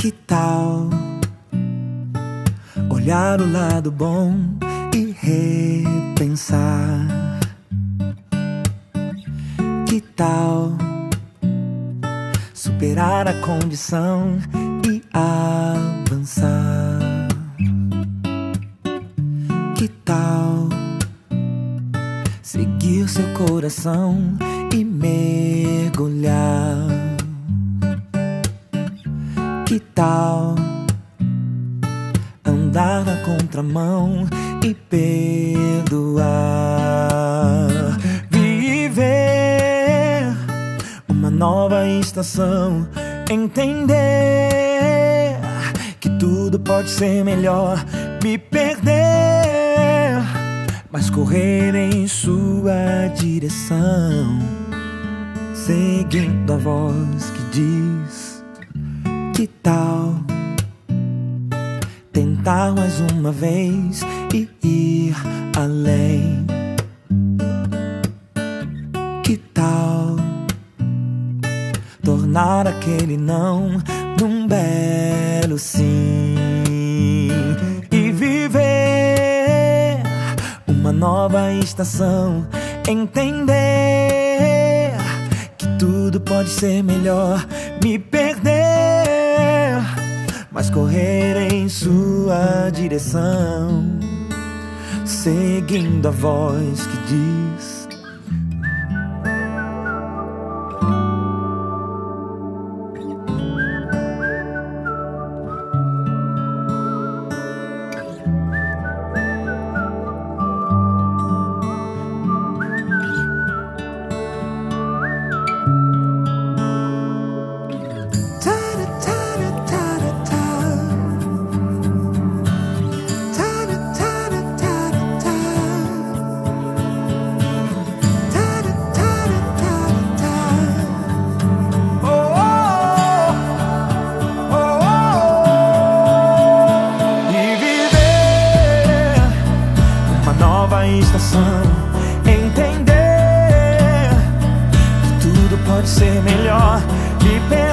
Que tal olhar o lado bom e repensar? Que tal superar a condição e avançar? Que tal seguir seu coração e mergulhar? Que tal andar na contramão e perdoar? Viver uma nova estação, entender que tudo pode ser melhor, me perder, mas correr em sua direção, seguindo a voz que diz que tal tentar mais uma vez e ir além? Que tal tornar aquele não num belo sim e viver uma nova estação? Entender que tudo pode ser melhor, me perder mas correr em sua direção, seguindo a voz que diz. Estação, entender que tudo pode ser melhor, me perder,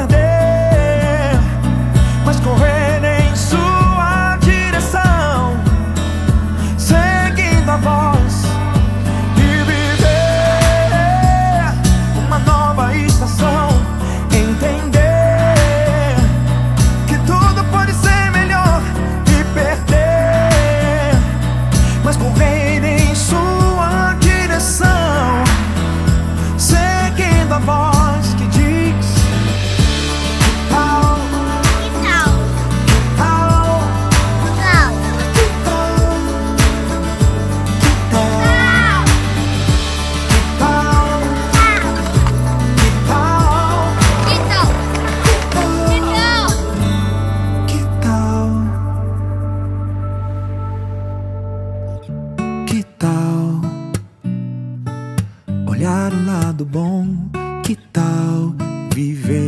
tal olhar o lado bom? Que tal viver?